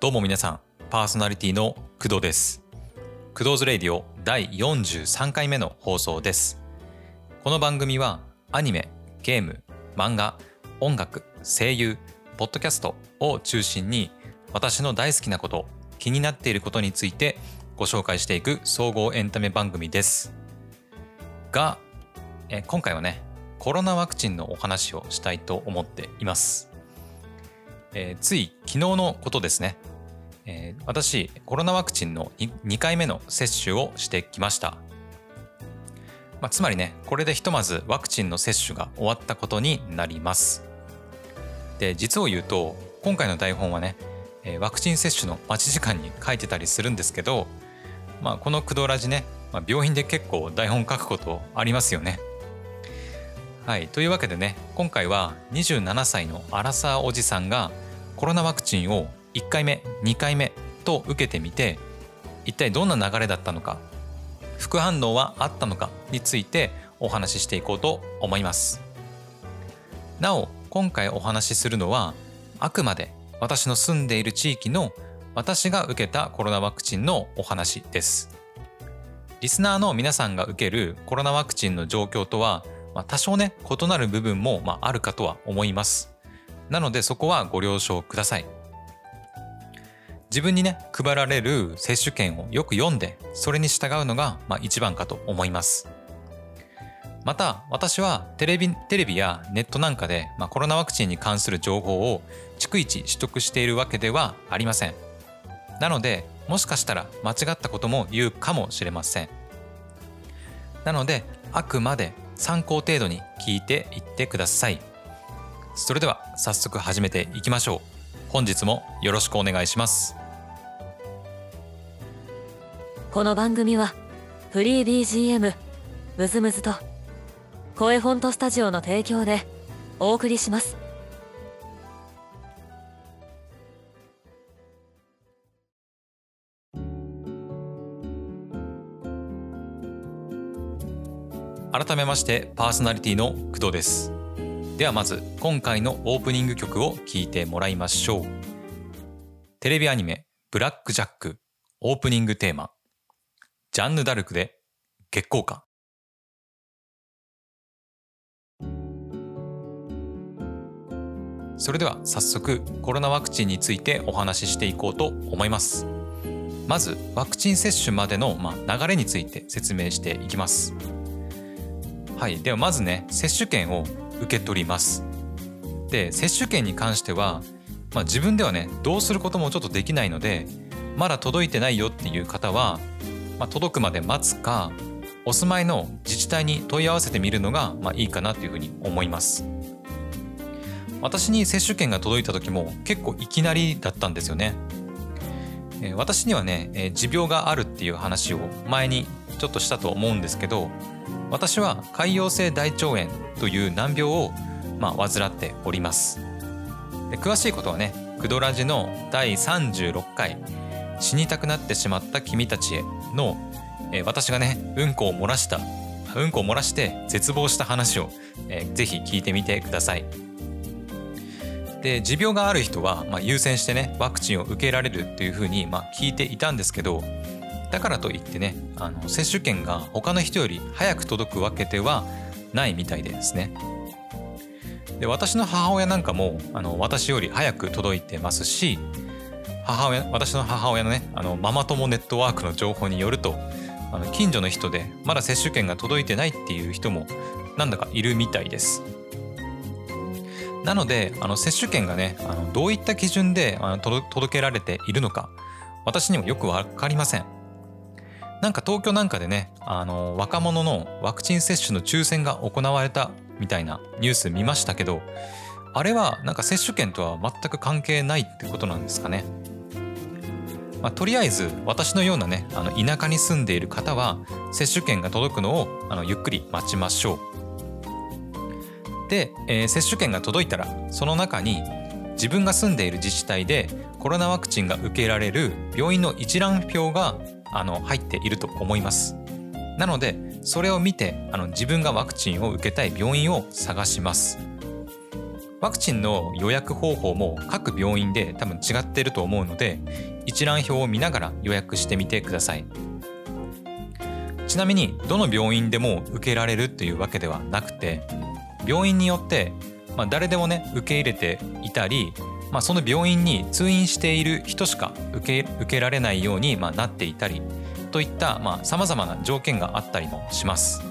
どうも皆さん、パーソナリティの工藤です。工藤ズレイディオ第43回目の放送です。この番組はアニメ、ゲーム、漫画、音楽、声優、ポッドキャストを中心に私の大好きなこと、気になっていることについてご紹介していく総合エンタメ番組です。が、え今回はね、コロナワクチンのお話をしたいと思っています。えーつい昨日のことですね。えー私、コロナワクチンの 2, 回目の接種をしてきました。まあ、つまりね、これでひとまずワクチンの接種が終わったことになります。で、実を言うと、今回の台本はね、えワクチン接種の待ち時間に書いてたりするんですけど、まあ、このクドラジね、まあ、病院で結構台本書くことありますよね。はい、というわけでね今回は27歳のアラサーおじさんがコロナワクチンを1回目2回目と受けてみて一体どんな流れだったのか副反応はあったのかについてお話ししていこうと思います。なお今回お話しするのはあくまで私の住んでいる地域の私が受けたコロナワクチンのお話です。リスナーの皆さんが受けるコロナワクチンの状況とは、多少ね異なる部分も、まあ、あるかとは思います。なのでそこはご了承ください。自分にね配られる接種券をよく読んでそれに従うのが、まあ、一番かと思います。また私はテレビテレビやネットなんかで、まあ、コロナワクチンに関する情報を逐一取得しているわけではありません。なのでもしかしたら間違ったことも言うかもしれません。なのであくまで参考程度に聞いていってください。それでは早速始めていきましょう。本日もよろしくお願いします。この番組はフリー BGM ムズムズと声フォントスタジオの提供でお送りします。改めましてパーソナリティの工藤です。ではまず今回のオープニング曲を聴いてもらいましょう。テレビアニメブラックジャックオープニングテーマ。ジャンヌ・ダルクで月光館それでは早速コロナワクチンについてお話ししていこうと思います。まずワクチン接種までの、まあ、流れについて説明していきます。はい、ではまずね接種券を受け取ります。で接種券に関しては、まあ、自分ではねどうすることもちょっとできないのでまだ届いてないよっていう方は、まあ、届くまで待つかお住まいの自治体に問い合わせてみるのが、まあ、いいかなというふうに思います。私に接種券が届いた時も結構いきなりだったんですよね。え私にはね、え持病があるっていう話を前にちょっとしたと思うんですけど私は潰瘍性大腸炎という難病を、まあ、患っております。詳しいことはね「クドラジ」の第36回「死にたくなってしまった君たちへの」えー私がねうんこを漏らしたうんこを漏らして絶望した話を、えーぜひ聞いてみてくださいで持病がある人は、まあ、優先してねワクチンを受けられるっていうふうに、まあ、聞いていたんですけどだからといってねあの接種券が他の人より早く届くわけではないみたいでですね。で私の母親なんかもあの私より早く届いてますし母親私の母親のねあのママ友ネットワークの情報によるとあの近所の人でまだ接種券が届いてないっていう人もなんだかいるみたいです。なのであの接種券がねあのどういった基準であの届届けられているのか私にもよく分かりません。なんか東京なんかでねあの若者のワクチン接種の抽選が行われたみたいなニュース見ましたけどあれはなんか接種券とは全く関係ないってことなんですかね。まあ、とりあえず私のようなねあの田舎に住んでいる方は接種券が届くのをあのゆっくり待ちましょう。で、えー接種券が届いたらその中に自分が住んでいる自治体でコロナワクチンが受けられる病院の一覧表があの入っていると思います。なのでそれを見てあの自分がワクチンを受けたい病院を探します。ワクチンの予約方法も各病院で多分違っていると思うので一覧表を見ながら予約してみてくださいちなみにどの病院でも受けられるというわけではなくて病院によって、まあ、誰でもね受け入れていたり、まあ、その病院に通院している人しか受け受けられないように、まあ、なっていたりといったさまざ、まな条件があったりもします。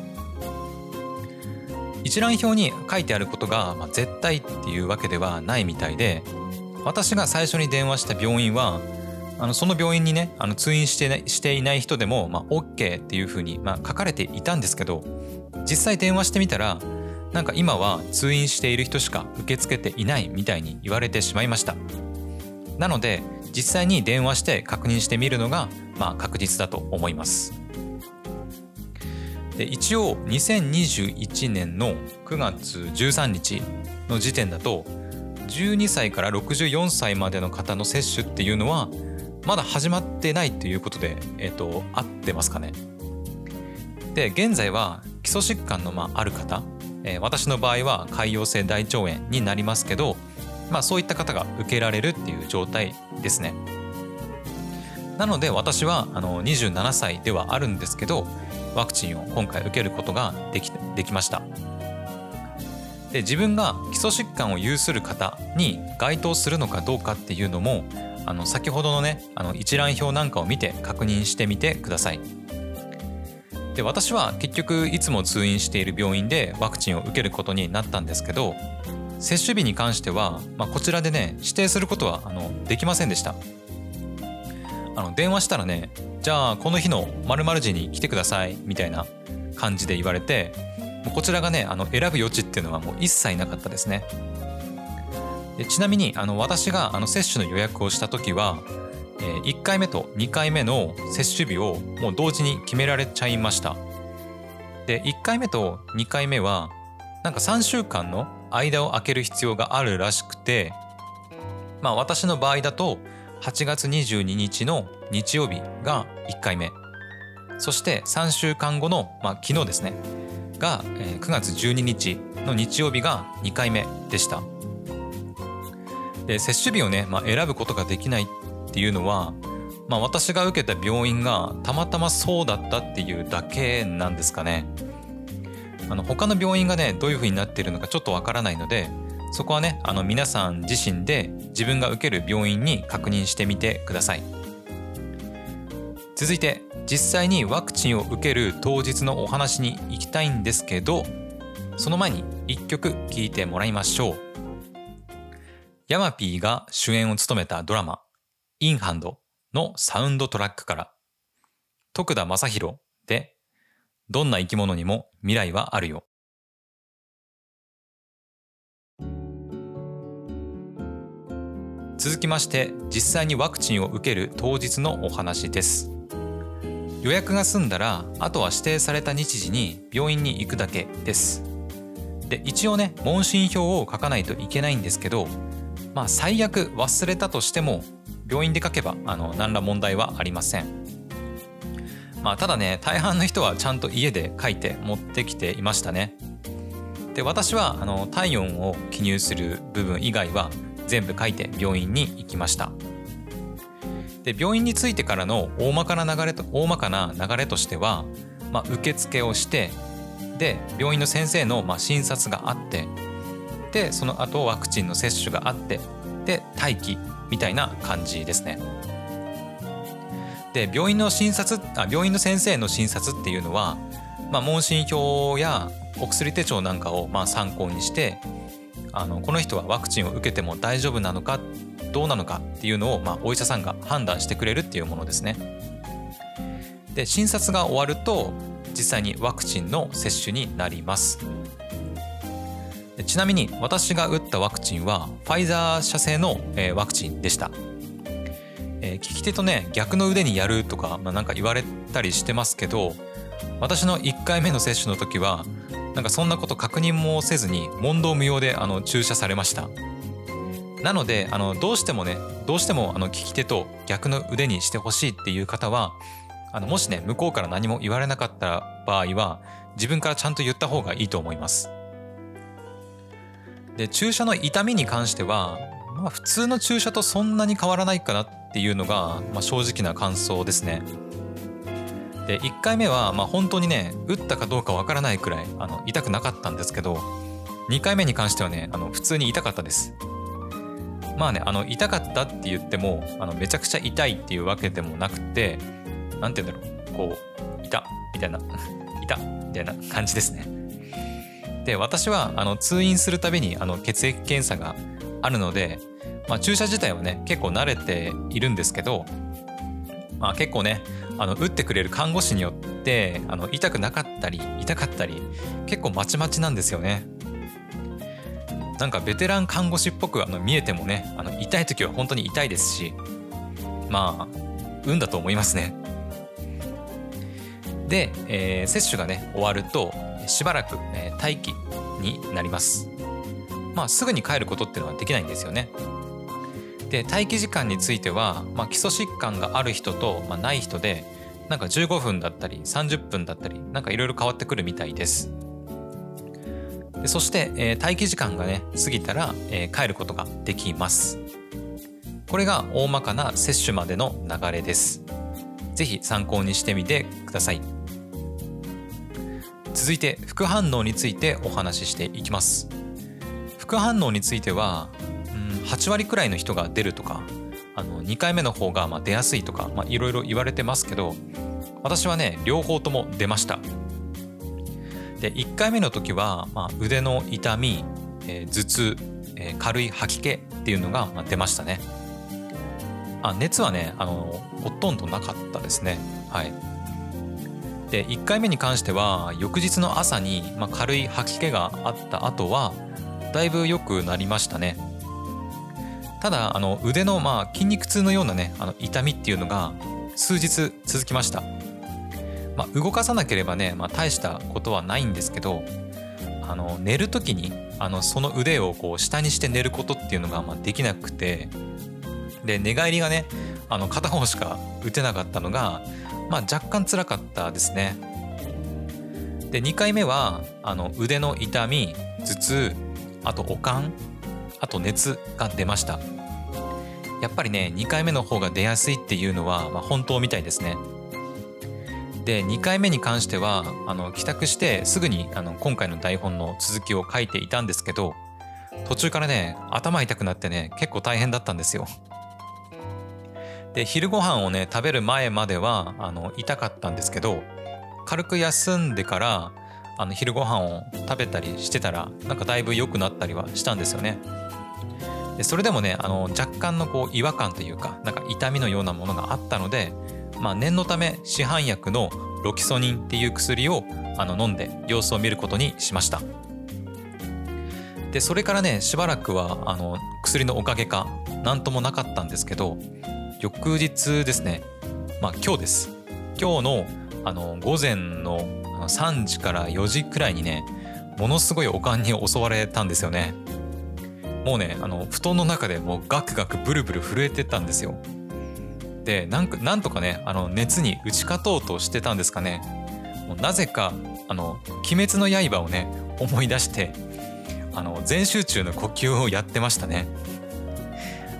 一覧表に書いてあることが、まあ、絶対っていうわけではないみたいで私が最初に電話した病院はあのその病院にねあの通院して,、していない人でも、まあ、OK っていうふうに、まあ、書かれていたんですけど実際電話してみたらなんか今は通院している人しか受け付けていないみたいに言われてしまいました。なので実際に電話して確認してみるのが、まあ、確実だと思います。で一応2021年の9月13日の時点だと12歳から64歳までの方の接種っていうのはまだ始まってないということで、えーと、合ってますかね？で現在は基礎疾患のまあある方、えー、私の場合は潰瘍性大腸炎になりますけど、まあ、そういった方が受けられるっていう状態ですね。なので私はあの27歳ではあるんですけどワクチンを今回受けることができできました。で自分が基礎疾患を有する方に該当するのかどうかっていうのもあの先ほどのねあの一覧表なんかを見て確認してみてください。で私は結局いつも通院している病院でワクチンを受けることになったんですけど接種日に関しては、まあ、こちらでね指定することはあのできませんでした。あの電話したらねじゃあこの日の〇〇時に来てくださいみたいな感じで言われてこちらがねあの選ぶ余地っていうのはもう一切なかったですね。ちなみにあの私があの接種の予約をした時は、えー、1回目と2回目の接種日をもう同時に決められちゃいました。で1回目と2回目はなんか3週間の間を空ける必要があるらしくてまあ私の場合だと8月22日の日曜日が1回目。そして3週間後の、まあ、昨日ですねが、9月12日の日曜日が2回目でした。で接種日をね、まあ、選ぶことができないっていうのは、まあ、私が受けた病院がたまたまそうだったっていうだけなんですかね。あの他の病院がねどういうふうになっているのかちょっとわからないのでそこはねあの皆さん自身で自分が受ける病院に確認してみてください。続いて実際にワクチンを受ける当日のお話に行きたいんですけどその前に一曲聴いてもらいましょう。ヤマピーが主演を務めたドラマ「インハンド」のサウンドトラックから徳田正宏で「どんな生き物にも未来はあるよ」続きまして実際にワクチンを受ける当日のお話です。予約が済んだらあとは指定された日時に病院に行くだけです。で一応ね問診票を書かないといけないんですけどまあ最悪忘れたとしても病院で書けばあの何ら問題はありません。まあただね大半の人はちゃんと家で書いて持ってきていましたね。で私はあの体温を記入する部分以外は全部書いて病院に行きました。で病院に着いてからの大まかな流れと大まかな流れとしては、まあ、受付をしてで病院の先生のまあ診察があってでその後ワクチンの接種があってで待機みたいな感じですね。で病院の診察あ病院の先生の診察っていうのは、まあ、問診票やお薬手帳なんかをまあ参考にしてあのこの人はワクチンを受けても大丈夫なのかどうなのかっていうのを、まあ、お医者さんが判断してくれるっていうものですね。で診察が終わると実際にワクチンの接種になります。ちなみに私が打ったワクチンはファイザー社製の、えー、ワクチンでした。えー、利き手とね逆の腕にやるとか、まあ、なんか言われたりしてますけど私の1回目の接種の時はなんかそんなこと確認もせずに問答無用であの注射されましたなのであのどうしてもねどうしてもあの利き手と逆の腕にしてほしいっていう方はあのもしね向こうから何も言われなかった場合は自分からちゃんと言った方がいいと思いますで注射の痛みに関しては、まあ、普通の注射とそんなに変わらないかなっていうのが、まあ、正直な感想ですね。で1回目はまあ本当にね打ったかどうかわからないくらいあの痛くなかったんですけど2回目に関してはねあの普通に痛かったです。まあねあの痛かったって言ってもあのめちゃくちゃ痛いっていうわけでもなくて何て言うんだろうこう痛みたいな 痛みたいな感じですね。で私はあの通院するたびにあの血液検査があるので、まあ、注射自体はね結構慣れているんですけど、まあ、結構ねあの打ってくれる看護師によってあの痛くなかったり痛かったり結構まちまちなんですよね。なんかベテラン看護師っぽくあの見えてもねあの痛い時は本当に痛いですしまあ運だと思いますね。で、えー、接種がね終わるとしばらく、え、待機になります。まあすぐに帰ることっていうのはできないんですよね。で待機時間については、まあ、基礎疾患がある人と、まあ、ない人でなんか15分だったり30分だったりなんかいろいろ変わってくるみたいです。でそして、えー、待機時間がね過ぎたら、えー、帰ることができます。これが大まかな接種までの流れです。ぜひ参考にしてみてください。続いて副反応についてお話ししていきます。副反応については8割くらいの人が出るとかあの2回目の方がま出やすいとかいろいろ言われてますけど私はね両方とも出ました。で1回目の時は、まあ、腕の痛み、えー、頭痛、えー、軽い吐き気っていうのが、まあ、出ましたね。あ熱はねあのほとんどなかったですね。はい。で1回目に関しては翌日の朝に、まあ、軽い吐き気があった後はだいぶ良くなりましたね。ただあの腕のまあ筋肉痛のようなねあの痛みっていうのが数日続きました、まあ、動かさなければね、まあ、大したことはないんですけどあの寝る時にあのその腕をこう下にして寝ることっていうのがまあできなくてで寝返りがねあの片方しか打てなかったのが、まあ、若干辛かったですね。で2回目はあの腕の痛み頭痛あと悪寒あと熱が出ました。やっぱりね2回目の方が出やすいっていうのは、まあ、本当みたいですね。で2回目に関してはあの帰宅してすぐにあの今回の台本の続きを書いていたんですけど途中からね頭痛くなってね結構大変だったんですよ。で昼ご飯をね食べる前まではあの痛かったんですけど軽く休んでからあの昼ご飯を食べたりしてたらなんかだいぶ良くなったりはしたんですよね。でそれでもねあの若干のこう違和感というかなんか痛みのようなものがあったので、まあ、念のため市販薬のロキソニンっていう薬をあの飲んで様子を見ることにしました。でそれからねしばらくはあの薬のおかげか何ともなかったんですけど翌日ですね。まあ今日です。今日のあの午前の3時から4時くらいにねものすごいおかんに襲われたんですよね。もうねあの布団の中でもうガクガクブルブル震えてたんですよ。でなんかなんとかねあの熱に打ち勝とうとしてたんですかね。もうなぜかあの「鬼滅の刃」をね思い出してあの全集中の呼吸をやってましたね。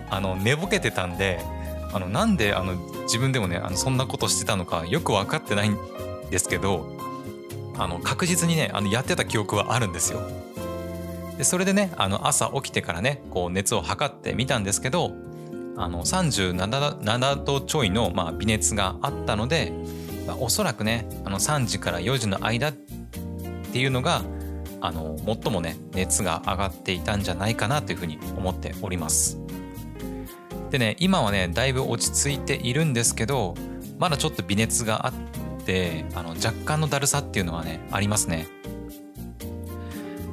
あの寝ぼけてたんであのなんであの自分でもねあのそんなことしてたのかよく分かってないんですけどあの確実にねあのやってた記憶はあるんですよでそれでねあの朝起きてからねこう熱を測ってみたんですけどあの37度ちょいの、まあ、微熱があったので、まあ、おそらくねあの3時から4時の間っていうのがあの最もね熱が上がっていたんじゃないかなというふうに思っております。でね今はねだいぶ落ち着いているんですけどまだちょっと微熱があってあの若干のだるさっていうのはねありますね。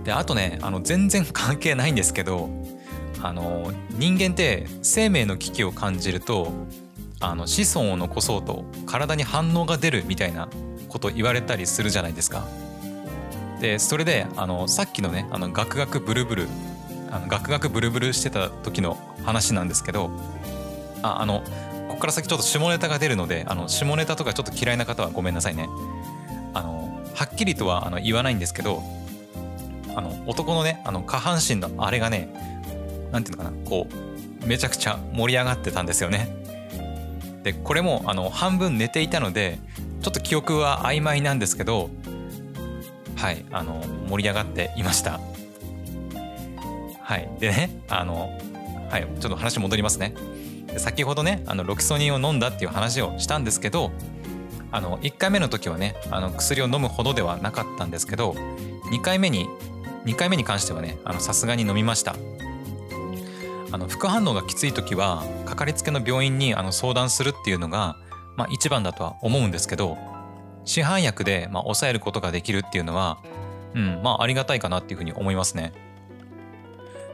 であとねあの全然関係ないんですけどあの人間って生命の危機を感じるとあの子孫を残そうと体に反応が出るみたいなこと言われたりするじゃないですか。でそれであのさっきのねあのガクガクブルブルあのガクガクブルブルしてた時の話なんですけどああのここから先ちょっと下ネタが出るのであの下ネタとかちょっと嫌いな方はごめんなさいね。あのはっきりとはあの言わないんですけどあの男のねあの下半身のあれがねなんていうのかなこうめちゃくちゃ盛り上がってたんですよねでこれもあの半分寝ていたのでちょっと記憶は曖昧なんですけどはいあの盛り上がっていましたはい。でねあのはいちょっと話戻りますね。先ほどねあのロキソニンを飲んだっていう話をしたんですけどあの1回目の時はねあの薬を飲むほどではなかったんですけど2回目に2回目に関してはねさすがに飲みました。あの副反応がきつい時はかかりつけの病院にあの相談するっていうのが、まあ、一番だとは思うんですけど市販薬で、まあ、抑えることができるっていうのは、うん、まあありがたいかなっていうふうに思いますね。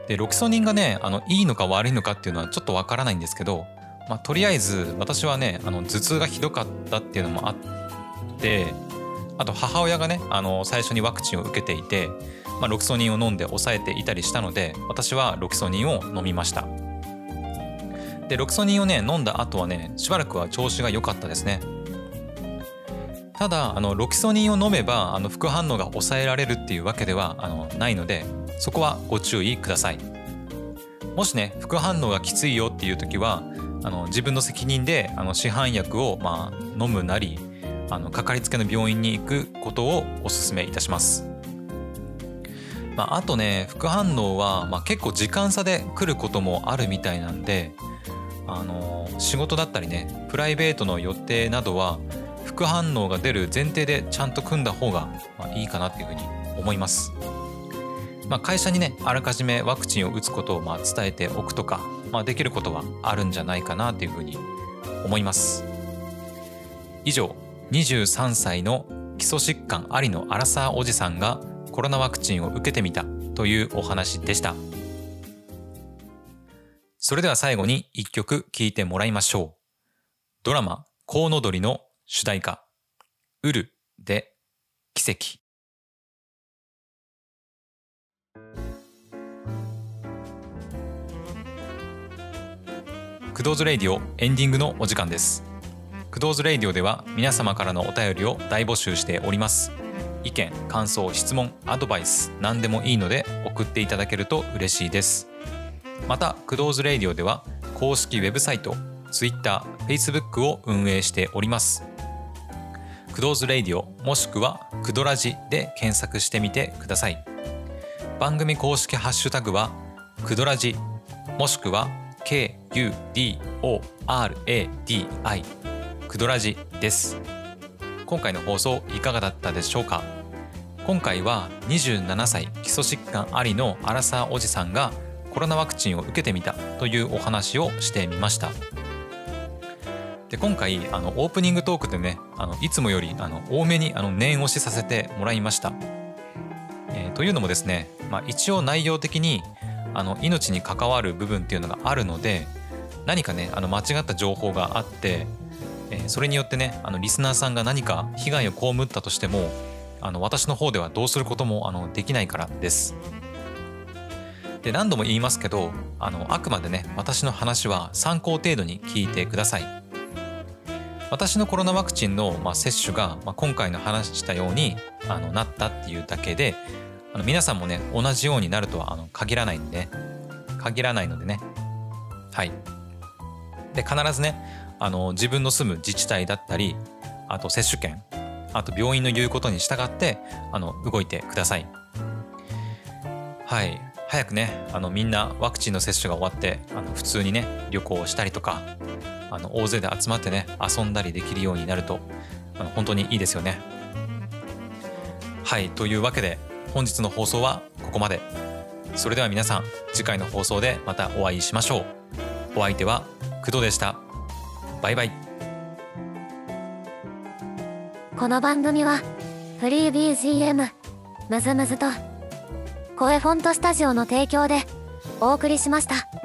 でロキソニンがねあのいいのか悪いのかっていうのはちょっとわからないんですけど、まあ、とりあえず私はねあの頭痛がひどかったっていうのもあってあと母親がねあの最初にワクチンを受けていて、まあ、ロキソニンを飲んで抑えていたりしたので私はロキソニンを飲みました。でロキソニンをね飲んだ後はねしばらくは調子が良かったですね。ただあのロキソニンを飲めばあの副反応が抑えられるっていうわけではあのないのでそこはご注意くださいもしね副反応がきついよっていう時はあの自分の責任であの市販薬をまあ飲むなりあのかかりつけの病院に行くことをお勧めいたします。まあ、あとね副反応は、まあ、結構時間差で来ることもあるみたいなんであの仕事だったりねプライベートの予定などは副反応が出る前提でちゃんと組んだ方が、いいかなっていうふうに思います。まあ、会社にねあらかじめワクチンを打つことをまあ伝えておくとか、まあ、できることはあるんじゃないかなというふうに思います。以上23歳の基礎疾患ありのアラサーおじさんがコロナワクチンを受けてみたというお話でした。それでは最後に一曲聴いてもらいましょう。ドラマコウノドリの主題歌、ウルで奇跡。クドーズレイディオエンディングのお時間です。クドーズレイディオでは皆様からのお便りを大募集しております意見感想質問アドバイス何でもいいので送っていただけると嬉しいですまたクドーズレイディオでは公式ウェブサイト Twitter、Facebook を運営しておりますクドーズレイディオもしくはクドラジで検索してみてください。番組公式ハッシュタグはクドラジもしくは KUDORADI クドラジです。今回の放送いかがだったでしょうか？今回は27歳基礎疾患ありのアラサーおじさんがコロナワクチンを受けてみたというお話をしてみました。で今回あのオープニングトークでねあのいつもよりあの多めにあの念押しさせてもらいました、えー、というのもですね、まあ、一応内容的にあの命に関わる部分っていうのがあるので何かねあの間違った情報があってえそれによってねあのリスナーさんが何か被害を被ったとしてもあの私の方ではどうすることもあのできないからです。で何度も言いますけどあのあくまでね私の話は参考程度に聞いてください。私のコロナワクチンの、まあ、接種が、まあ、今回の話したようにあのなったっていうだけであの皆さんもね同じようになるとはあの限らないんで限らないのでね。はい。で必ずねあの自分の住む自治体だったりあと接種券あと病院の言うことに従ってあの動いてください。はい。早くねあのみんなワクチンの接種が終わってあの普通にね旅行をしたりとかあの大勢で集まってね遊んだりできるようになるとあの本当にいいですよね。はいというわけで本日の放送はここまで。それでは皆さん次回の放送でまたお会いしましょう。お相手は工藤でした。バイバイ。この番組はフリー BGM むずむずと声フォントスタジオの提供でお送りしました。